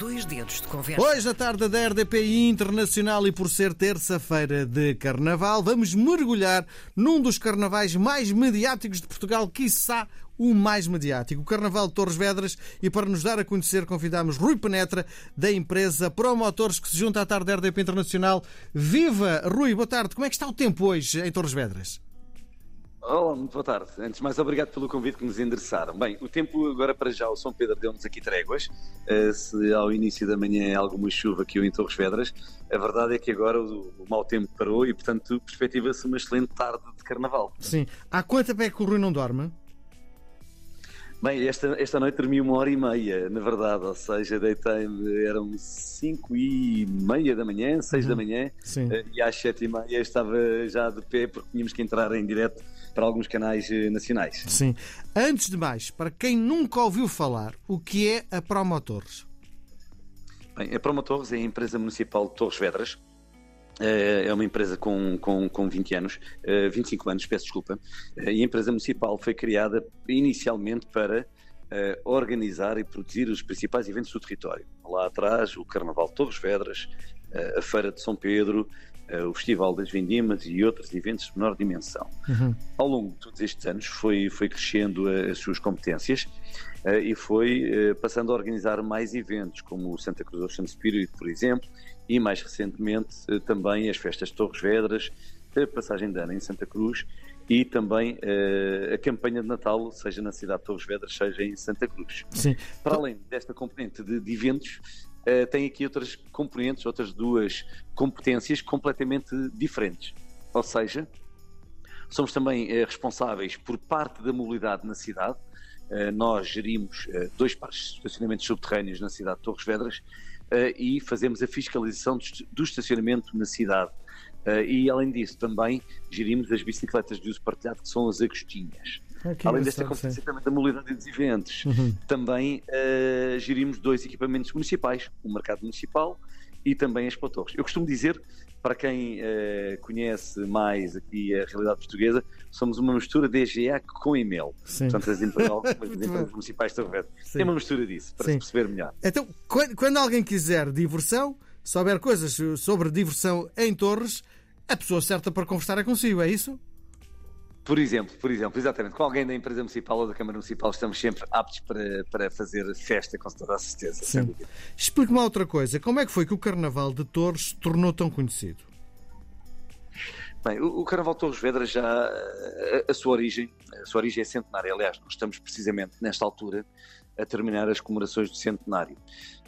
dois dedos de conversa. Hoje, à tarde da RDPI Internacional e por ser terça-feira de Carnaval, vamos mergulhar num dos carnavais mais mediáticos de Portugal, quiçá o mais mediático, o Carnaval de Torres Vedras. E para nos dar a conhecer, convidamos Rui Penetra, da empresa Promotores, que se junta à tarde da RDP Internacional. Viva! Rui, boa tarde. Como é que está o tempo hoje em Torres Vedras? Olá, muito boa tarde. Antes de mais, obrigado pelo convite que nos endereçaram. Bem, o tempo agora para já, o São Pedro deu-nos aqui tréguas. Uh, se ao início da manhã há alguma chuva aqui em Torres Vedras, a verdade é que agora o, o mau tempo parou e, portanto, perspectiva-se uma excelente tarde de carnaval. Sim. Há quanto tempo é que o Rui não dorme? Bem, esta, esta noite dormi uma hora e meia, na verdade, ou seja, deitei-me, eram cinco e meia da manhã, seis uhum. da manhã, Sim. Eh, e às sete e meia estava já de pé porque tínhamos que entrar em direto para alguns canais eh, nacionais. Sim. Antes de mais, para quem nunca ouviu falar, o que é a Promotores? Bem, a Promotores é a empresa municipal de Torres Vedras, eh, é uma empresa com, com, com 20 anos, 25 eh, anos, peço desculpa, e a empresa municipal foi criada inicialmente para organizar e produzir os principais eventos do território. Lá atrás, o Carnaval de Torres Vedras, a Feira de São Pedro, o Festival das Vindimas e outros eventos de menor dimensão. Uhum. Ao longo de todos estes anos foi, foi crescendo as suas competências e foi passando a organizar mais eventos, como o Santa Cruz Ocean Spirit, por exemplo, e mais recentemente eh, também as festas de Torres Vedras, a passagem de ano em Santa Cruz e também uh, a campanha de Natal, seja na cidade de Torres Vedras, seja em Santa Cruz. Sim. Para além desta componente de, de eventos, uh, tem aqui outras componentes, outras duas competências completamente diferentes. Ou seja, somos também uh, responsáveis por parte da mobilidade na cidade. nós gerimos dois pares de estacionamentos subterrâneos na cidade de Torres Vedras uh, e fazemos a fiscalização do estacionamento na cidade. Uh, e além disso, também gerimos as bicicletas de uso partilhado, que são as Agostinhas. Além desta competência também da mobilidade dos eventos, uhum. também uh, gerimos dois equipamentos municipais, o mercado municipal e também as Torres. Eu costumo dizer, para quem uh, conhece mais aqui a realidade portuguesa, somos uma mistura de EGA com e-mail. Sim. Portanto, as empresas, as empresas municipais estão a É uma mistura disso, para Sim. se perceber melhor. Então, quando, quando alguém quiser diversão, souber coisas sobre diversão em Torres, a pessoa certa para conversar é consigo, é isso? Por exemplo, por exemplo, exatamente, com alguém da empresa municipal ou da Câmara Municipal estamos sempre aptos para, para fazer festa, com toda a certeza. Sim. Explique-me outra coisa, como é que foi que o Carnaval de Torres se tornou tão conhecido? Bem, o, Carnaval de Torres Vedras já, a, a, sua origem, a sua origem é centenária, aliás, nós estamos precisamente nesta altura a terminar as comemorações do centenário.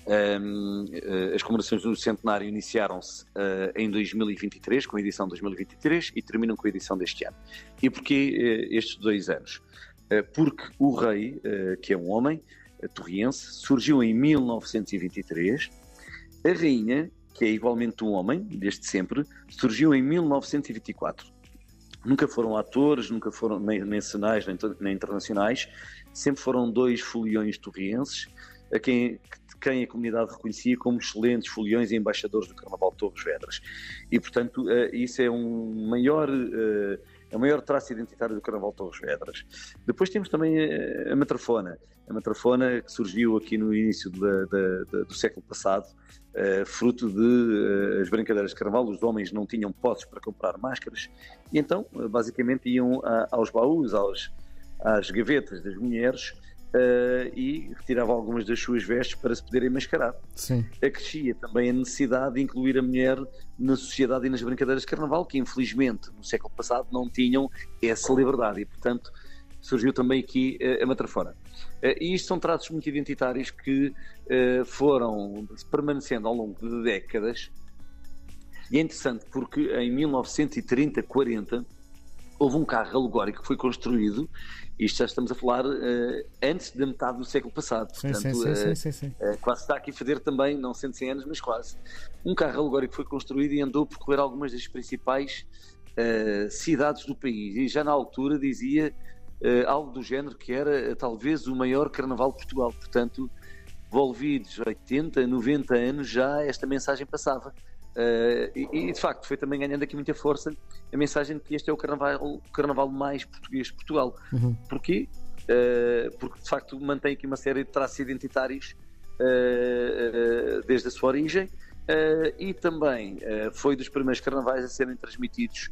Um, eh, as comemorações do centenário iniciaram-se uh, em 2023, com a edição de 2023, e terminam com a edição deste ano. E porquê uh, estes dois anos? Uh, porque o rei, que é um homem, torriense, surgiu em 1923, a rainha, que é igualmente um homem, desde sempre, surgiu em 1924. Nunca foram atores, nunca foram nem nacionais nem, nem internacionais, sempre foram dois foliões torrienses, a quem quem a comunidade reconhecia como excelentes foliões e embaixadores do Carnaval de Torres Vedras. E, portanto, uh, isso é um maior, uh, é o maior traço identitário do Carnaval de Torres Vedras. Depois temos também a, a Matrafona. A Matrafona que surgiu aqui no início do século passado, uh, fruto de as brincadeiras de Carnaval, os homens não tinham posses para comprar máscaras, e então, basicamente, iam a, aos baús, aos, às gavetas das mulheres, Uh, e retirava algumas das suas vestes para se poderem mascarar. Sim. Acrescia também a necessidade de incluir a mulher na sociedade e nas brincadeiras de carnaval, que infelizmente no século passado não tinham essa liberdade e, portanto, surgiu também aqui uh, a matrafona. Uh, e isto são traços muito identitários que foram permanecendo ao longo de décadas. E é interessante porque em 1930, 40, houve um carro alegórico que foi construído, isto já estamos a falar uh, antes da metade do século passado, sim, portanto, sim, sim, uh, sim, uh, quase está aqui a fazer também, não sendo 100 anos, mas quase. Um carro alegórico foi construído e andou a percorrer algumas das principais cidades do país, e já na altura dizia algo do género que era talvez o maior carnaval de Portugal, portanto, envolvidos 80, 90 anos já esta mensagem passava. Uh, e, e, de facto foi também ganhando aqui muita força a mensagem de que este é o carnaval, o carnaval mais português de Portugal. Uhum. Porquê? Uh, porque de facto mantém aqui uma série de traços identitários uh, desde a sua origem e também foi dos primeiros carnavais a serem transmitidos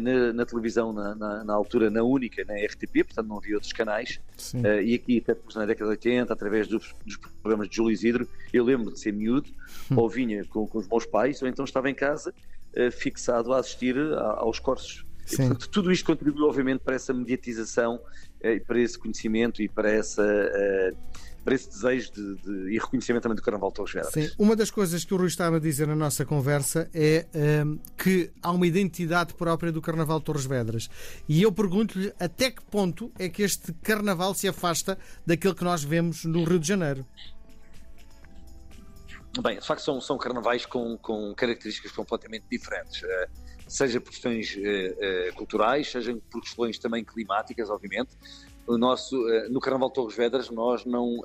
na, na, televisão, na, na, na, altura, na única, na RTP, portanto não havia outros canais. Uh, e aqui, até na década de 80, através dos, dos programas de Júlio Isidro, eu lembro de ser miúdo, hum. ou vinha com, com, os meus pais, ou então estava em casa, uh, fixado a assistir a, aos corsos. E, portanto, tudo isto contribuiu, obviamente, para essa mediatização, para esse conhecimento e para essa para esse desejo de, de, e reconhecimento também do Carnaval de Torres Vedras. Sim, uma das coisas que o Rui estava a dizer na nossa conversa é um, que há uma identidade própria do Carnaval de Torres Vedras. E eu pergunto-lhe até que ponto é que este Carnaval se afasta daquilo que nós vemos no Rio de Janeiro. Bem, de facto são, são carnavais com, com características completamente diferentes, uh, seja por questões uh, uh, culturais, seja por questões também climáticas, obviamente o nosso, eh, no Carnaval Torres Vedras nós não uh,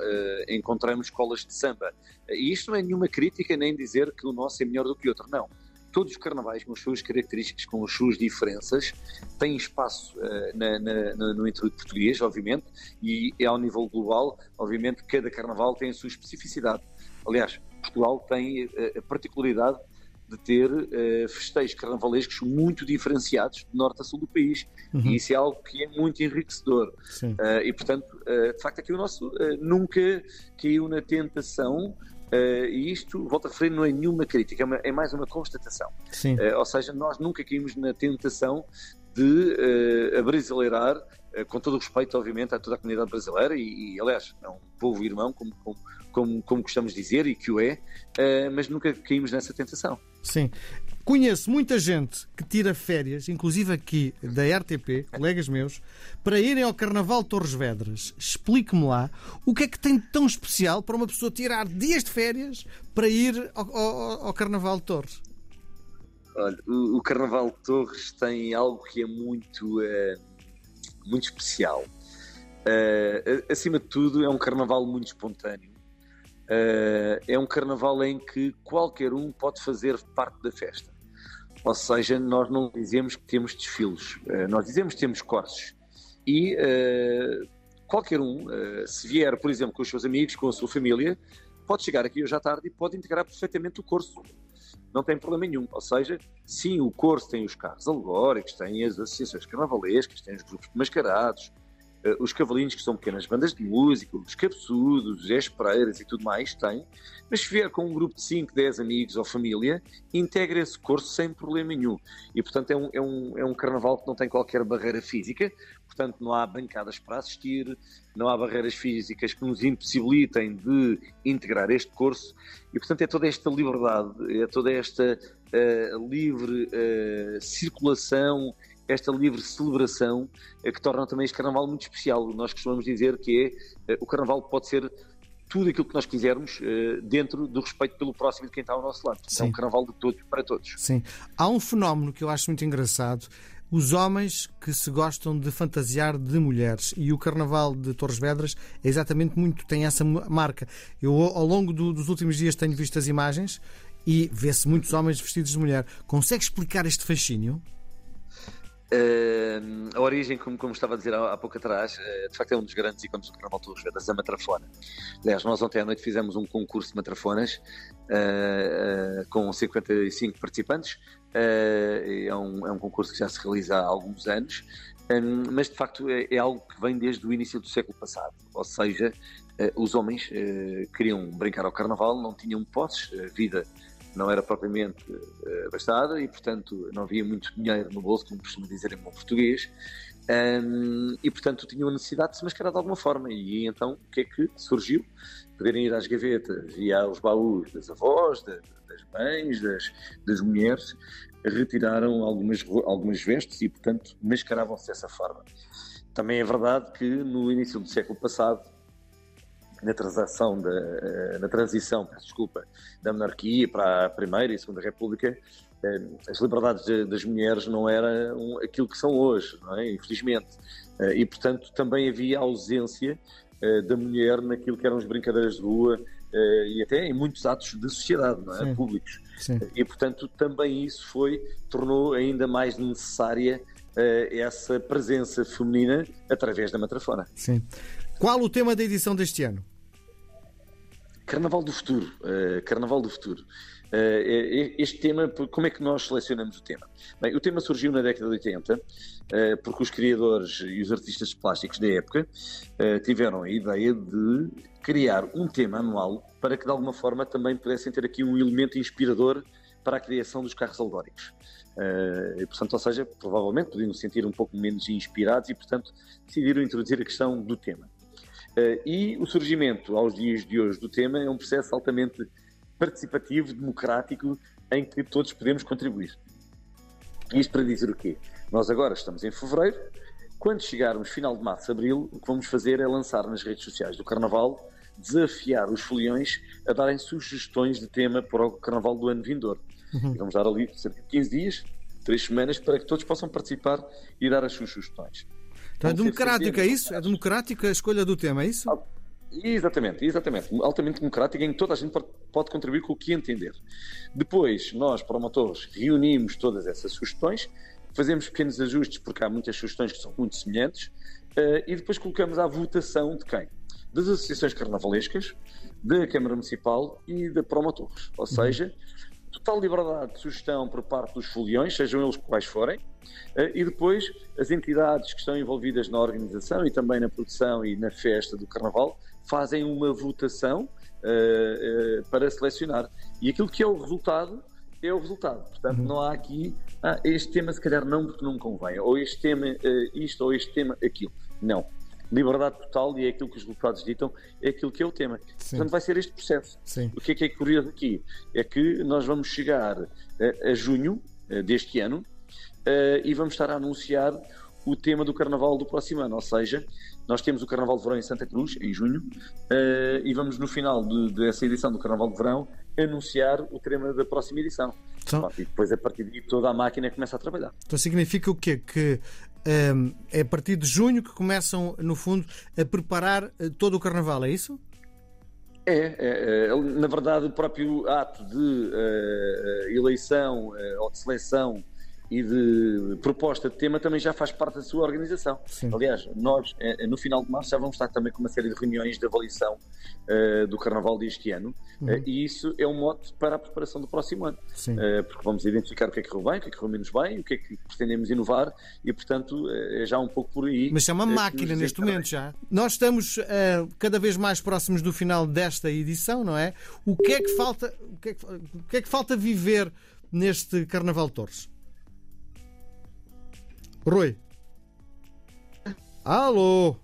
encontramos escolas de samba. E isto não é nenhuma crítica nem dizer que o nosso é melhor do que o outro, não. Todos os carnavais, com as suas características, com as suas diferenças, têm espaço uh, na, na, no interior português, obviamente, e é ao nível global, obviamente, cada carnaval tem a sua especificidade. Aliás, Portugal tem a particularidade de ter uh, festejos carnavalescos muito diferenciados de norte a sul do país. Uhum. E isso é algo que é muito enriquecedor. Uh, e, portanto, uh, de facto, aqui o nosso nunca caiu na tentação. e isto, volto a referir, não é nenhuma crítica, é, uma, é mais uma constatação. ou seja, nós nunca caímos na tentação de uh, abrasileirar, com todo o respeito, obviamente, a toda a comunidade brasileira, e, e aliás, é um povo irmão, como, como, como, como gostamos de dizer, e que o é, uh, mas nunca caímos nessa tentação. Sim. Conheço muita gente que tira férias, inclusive aqui da RTP, colegas meus, para irem ao Carnaval Torres Vedras. Explique-me lá o que é que tem de tão especial para uma pessoa tirar dias de férias para ir ao, ao, ao Carnaval de Torres. Olha, o, o, Carnaval de Torres tem algo que é muito, uh, muito especial. Uh, acima de tudo, é um carnaval muito espontâneo. Uh, é um carnaval em que qualquer um pode fazer parte da festa. Ou seja, nós não dizemos que temos desfiles, uh, nós dizemos que temos corsos. E qualquer um, se vier, por exemplo, com os seus amigos, com a sua família, pode chegar aqui hoje à tarde e pode integrar perfeitamente o corso. Não tem problema nenhum. Ou seja, sim, o corso tem os carros alegóricos, tem as associações carnavalescas, tem os grupos mascarados, os cavalinhos, que são pequenas bandas de música, os cabeçudos, os espereiras e tudo mais, tem. Mas se vier com um grupo de 5, 10 amigos ou família, integra esse curso sem problema nenhum. E, portanto, é um, é, um, é um carnaval que não tem qualquer barreira física, portanto, não há bancadas para assistir, não há barreiras físicas que nos impossibilitem de integrar este curso. E, portanto, é toda esta liberdade, é toda esta uh, livre uh, circulação esta livre celebração eh, que torna também este carnaval muito especial. Nós costumamos dizer que é, o carnaval pode ser tudo aquilo que nós quisermos eh, dentro do respeito pelo próximo de quem está ao nosso lado. Sim. É um carnaval de todos para todos. Sim. Há um fenómeno que eu acho muito engraçado. Os homens que se gostam de fantasiar de mulheres e o Carnaval de Torres Vedras é exatamente muito, tem essa marca. Eu, ao longo do, dos últimos dias, tenho visto as imagens e vê-se muitos homens vestidos de mulher. Consegue explicar este fascínio? Uh, a origem, como, como, estava a dizer há, há pouco atrás, uh, de facto é um dos grandes ícones do Torres Vedras, a matrafona. Aliás, nós ontem à noite fizemos um concurso de matrafonas uh, com 55 participantes. é, um, é um concurso que já se realiza há alguns anos, um, mas de facto é, é, algo que vem desde o início do século passado. Ou seja, os homens queriam brincar ao Carnaval, não tinham posses, vida não era propriamente uh, abastada e, portanto, não havia muito dinheiro no bolso, como costuma dizer em bom português, um, e, portanto, tinham a necessidade de se mascarar de alguma forma. E então, o que é que surgiu? Poderem ir às gavetas e aos baús das avós, das mães, das, das mulheres, retiraram algumas, algumas vestes e, portanto, mascaravam-se dessa forma. Também é verdade que no início do século passado na transação da, eh, na transição, desculpa, da monarquia para a Primeira e Segunda República, eh, as liberdades das mulheres não eram aquilo que são hoje, é? infelizmente. Eh, e, portanto, também havia ausência da mulher naquilo que eram as brincadeiras de rua e até em muitos atos de sociedade, é? Públicos. Sim. E, portanto, também isso foi, tornou ainda mais necessária essa presença feminina através da matrafona. Sim. Qual o tema da edição deste ano? Carnaval do futuro. Uh, Carnaval do futuro. Uh, este tema, como é que nós selecionamos o tema? Bem, o tema surgiu na década de 80, uh, porque os criadores e os artistas plásticos da época tiveram a ideia de criar um tema anual para que de alguma forma também pudessem ter aqui um elemento inspirador para a criação dos carros alegóricos. Uh, portanto, ou seja, provavelmente podiam se sentir um pouco menos inspirados e, portanto, decidiram introduzir a questão do tema. Uh, e o surgimento, aos dias de hoje, do tema é um processo altamente participativo, democrático, em que todos podemos contribuir. Isto para dizer o quê? Nós agora estamos em fevereiro, quando chegarmos final de março, abril, o que vamos fazer é lançar nas redes sociais do Carnaval, desafiar os foliões a darem sugestões de tema para o Carnaval do ano vindouro. Uhum. Vamos dar ali cerca de 15 dias, 3 semanas, para que todos possam participar e dar as suas sugestões. Então é democrático, é isso? É democrático a escolha do tema, é isso? Exatamente, exatamente. Altamente democrático em que toda a gente pode contribuir com o que entender. Depois, nós, promotores, reunimos todas essas sugestões, fazemos pequenos ajustes, porque há muitas sugestões que são muito semelhantes, uh, e depois colocamos à votação de quem? Das associações carnavalescas, da Câmara Municipal e da Promotores. Ou uhum. Total liberdade de sugestão por parte dos foliões, sejam eles quais forem, eh, e depois as entidades que estão envolvidas na organização e também na produção e na festa do Carnaval fazem uma votação uh, uh, para selecionar. E aquilo que é o resultado é o resultado. Portanto, uhum. não há aqui ah, este tema se calhar não porque não convém, ou este tema uh, isto, ou este tema aquilo. Não liberdade total e é aquilo que os resultados ditam, é aquilo que é o tema. Sim. Portanto, vai ser este processo. Sim. O que é que é curioso aqui? É que nós vamos chegar a, a junho a, deste ano a, e vamos estar a anunciar o tema do Carnaval do próximo ano, ou seja, nós temos o Carnaval de Verão em Santa Cruz, em junho, e vamos no final de, dessa edição do Carnaval de Verão anunciar o tema da próxima edição. Então, e depois, a partir daí, toda a máquina começa a trabalhar. Então significa o quê? Que é a partir de junho que começam, no fundo, a preparar eh, todo o carnaval, é isso? É, é, é na verdade, o próprio ato de uh, eleição uh, ou de seleção e de proposta de tema também já faz parte da sua organização. Sim. Aliás, nós, eh, no final de março, já vamos estar também com uma série de reuniões de avaliação uh, do Carnaval deste ano, uhum. uh, e isso é um mote para a preparação do próximo ano, uh, porque vamos identificar o que é que correu bem, o que é que correu menos bem, o que é que pretendemos inovar, e portanto é já um pouco por aí. Mas é uma máquina neste momento já. Nós estamos cada vez mais próximos do final desta edição, não é? O que é que falta, o que é que, o que, é que falta viver neste Carnaval Torres? Rui. Alô?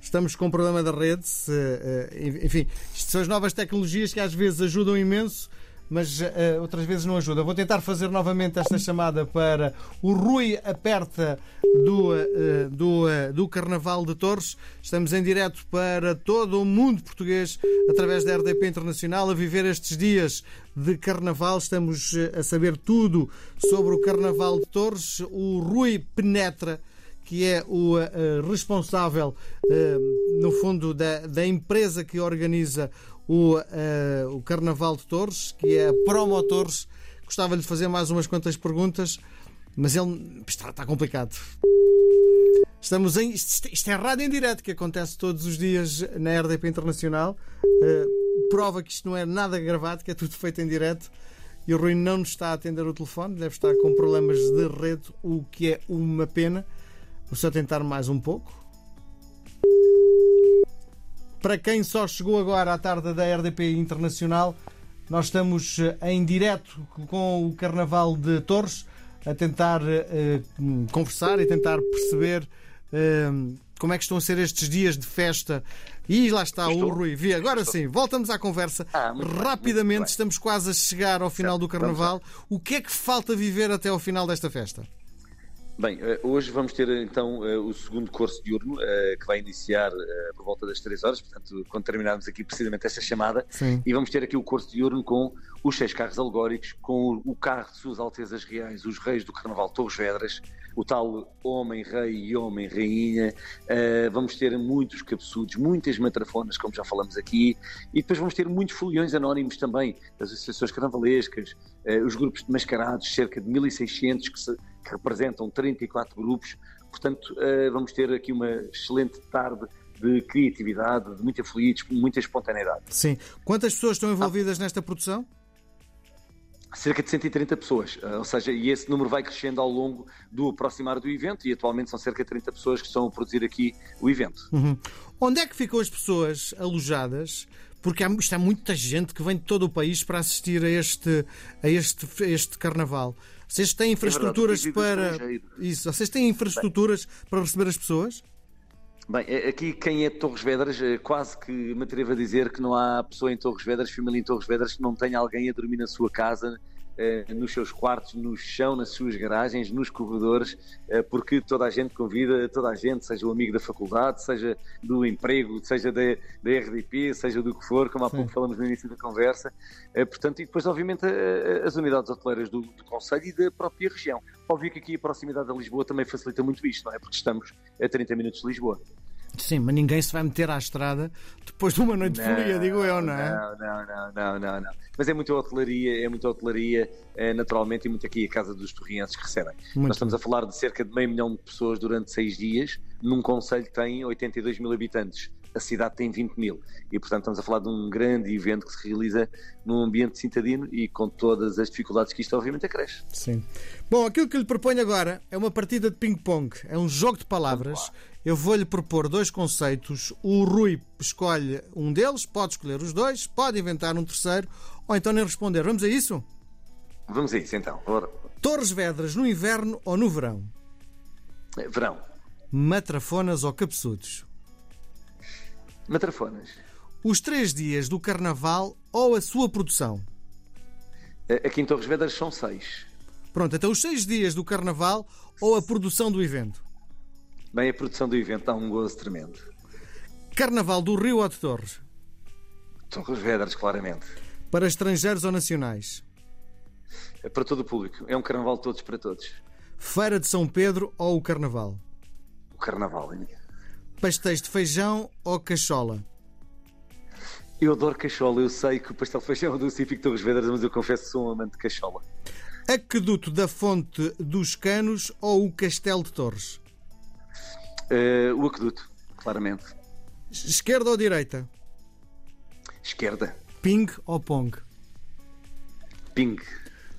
Estamos com um problema da rede. Enfim, isto são as novas tecnologias que às vezes ajudam imenso mas uh, outras vezes não ajuda. Vou tentar fazer novamente esta chamada para o Rui Aperta do, uh, do, uh, do Carnaval de Torres. Estamos em direto para todo o mundo português através da RDP Internacional a viver estes dias de Carnaval. Estamos a saber tudo sobre o Carnaval de Torres. O Rui penetra que é o uh, responsável, uh, no fundo, da, da empresa que organiza o, uh, o Carnaval de Torres, que é a Promo Torres. Gostava-lhe de fazer mais umas quantas perguntas, mas ele está, está complicado. Estamos em. Isto, isto é rádio em direto que acontece todos os dias na RDP Internacional. Uh, prova que isto não é nada gravado, que é tudo feito em direto. E o Rui não nos está a atender o telefone, deve estar com problemas de rede, o que é uma pena. Vou só tentar mais um pouco. Para quem só chegou agora à tarde da RDP Internacional, nós estamos eh, em direto com o Carnaval de Torres a tentar uh, conversar e tentar perceber uh, como é que estão a ser estes dias de festa. E lá está Estou. o Rui. Vi, agora Estou. sim, voltamos à conversa. Ah, Rapidamente, bem, estamos quase a chegar ao final do Carnaval. O que é que falta viver até ao final desta festa? Bem, eh, hoje vamos ter então eh, o segundo curso diurno, eh, que vai iniciar por volta das 3 horas, portanto, quando terminarmos aqui precisamente esta chamada, Sim. e vamos ter aqui o curso diurno com os seis carros alegóricos, com o carro de Suas Altezas Reais, os reis do Carnaval Torres Vedras, o tal Homem-Rei e Homem-Rainha, vamos ter muitos cabeçudos, muitas matrafonas, como já falamos aqui, e depois vamos ter muitos foliões anónimos também, das associações carnavalescas, os grupos de mascarados, cerca de 1600 que se que representam 34 grupos. Portanto, uh, vamos ter aqui uma excelente tarde de criatividade, de muita fluidez, muita espontaneidade. Sim. Quantas pessoas estão envolvidas ah. nesta produção? cerca de 130 pessoas, eh, ou seja, e esse número vai crescendo ao longo do aproximar do evento e atualmente são cerca de 30 pessoas que estão a produzir aqui o evento. Uhum. Onde é que ficam as pessoas alojadas? Porque há, está muita gente que vem de todo o país para assistir a este, a este, a este carnaval. Vocês têm é infraestruturas é verdade, para. Isso, vocês têm infraestruturas Bem, para receber as pessoas? Bem, é, aqui quem é de Torres Vedras, eh, quase que me atrevo a dizer que não há pessoa em Torres Vedras, família em Torres Vedras, que não tenha alguém a dormir na sua casa, nos seus quartos, no chão, nas suas garagens, nos corredores, eh, porque toda a gente convida, toda a gente, seja o amigo da faculdade, seja do emprego, seja da, da RDP, seja do que for, como há Sim. pouco falamos no início da conversa. Portanto, e depois, obviamente, as unidades hoteleiras do, do Conselho e da própria região. Óbvio que aqui a proximidade da Lisboa também facilita muito isto, não é? Porque estamos a 30 minutos de Lisboa. Sim, mas ninguém se vai meter à estrada depois de uma noite de folia, digo eu, não é? Não, não, não, não, não, não. Mas é muita hotelaria, é muita hotelaria, é, naturalmente, e muito aqui a casa dos torrienses que recebem. Muito Nós estamos a falar de cerca de meio milhão de pessoas durante seis dias, num conselho que tem 82 mil habitantes a cidade tem 20 mil. E, portanto, estamos a falar de um grande evento que se realiza num ambiente citadino e com todas as dificuldades que isto, obviamente, acresce. Sim. Bom, aquilo que lhe proponho agora é uma partida de ping-pong. É um jogo de palavras. Eu vou-lhe propor dois conceitos. O Rui escolhe um deles, pode escolher os dois, pode inventar um terceiro, ou então nem responder. Vamos a isso? Vamos a isso, então. Ora. Torres Vedras no inverno ou no verão? Verão. Matrafonas ou cabeçudos? Matrafonas. Os três dias do Carnaval ou a sua produção? Aqui em Torres Vedras são seis. Pronto, então os seis dias do Carnaval ou a produção do evento? Bem, a produção do evento dá um gozo tremendo. Carnaval do Rio ou de Torres? Torres Vedras, claramente. Para estrangeiros ou nacionais? É para todo o público. É um carnaval de todos para todos. Feira de São Pedro ou o Carnaval? O Carnaval, hein? Pastéis de feijão ou cachola? Eu adoro cachola. Eu sei que o pastel de feijão é do Cífico Torres Vedras, mas eu confesso que sou um amante de cachola. Aqueduto da Fonte dos Canos ou o Castelo de Torres? Uh, o aqueduto, claramente. Esquerda ou direita? Esquerda. Ping ou pong? Ping.